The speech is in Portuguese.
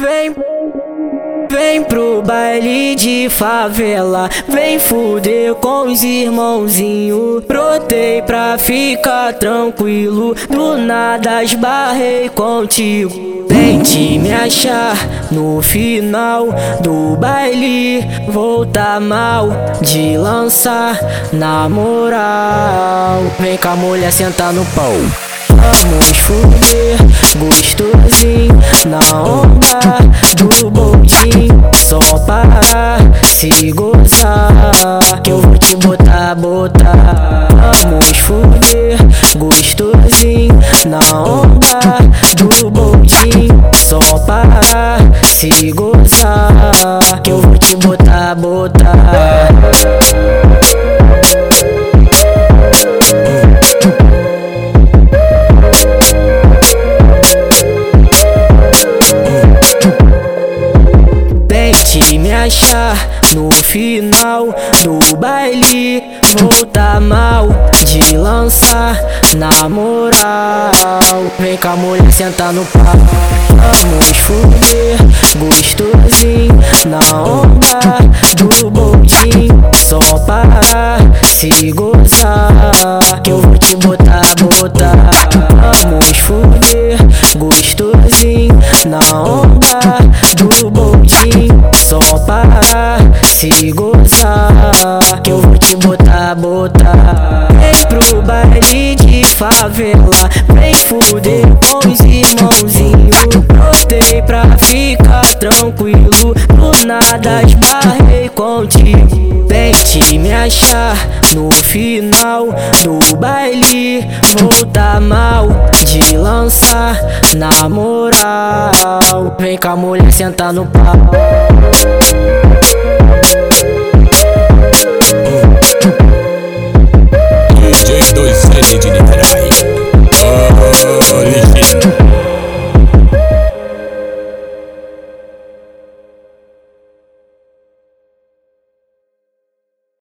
Vem, vem pro baile de favela, vem fuder com os irmãozinhos. Brotei pra ficar tranquilo, do nada esbarrei contigo. Tente me achar no final do baile, voltar mal de lançar na moral. Vem com a mulher sentar no pau. Vamos fuder gostosinho na onda do boldinho Só para se gozar Que eu vou te botar, botar. Vamos fuder gostosinho na onda do boldinho Só para se gozar Que eu vou te botar, botar Tente me achar no final do baile. Voltar mal de lançar na moral. Vem com a mulher sentar no pau. Vamos fuder gostosinho na onda do boldinho. Só para se gozar Que eu vou te botar, botar. Vamos fuder gostosinho na onda se gozar Que eu vou te botar, botar. Vem pro baile de favela Vem fuder com os irmãozinhos Botei pra ficar tranquilo Do nada esbarrei contigo. Tente me achar no final do baile Voltar mal de lançar na moral. Vem com a mulher sentar no pau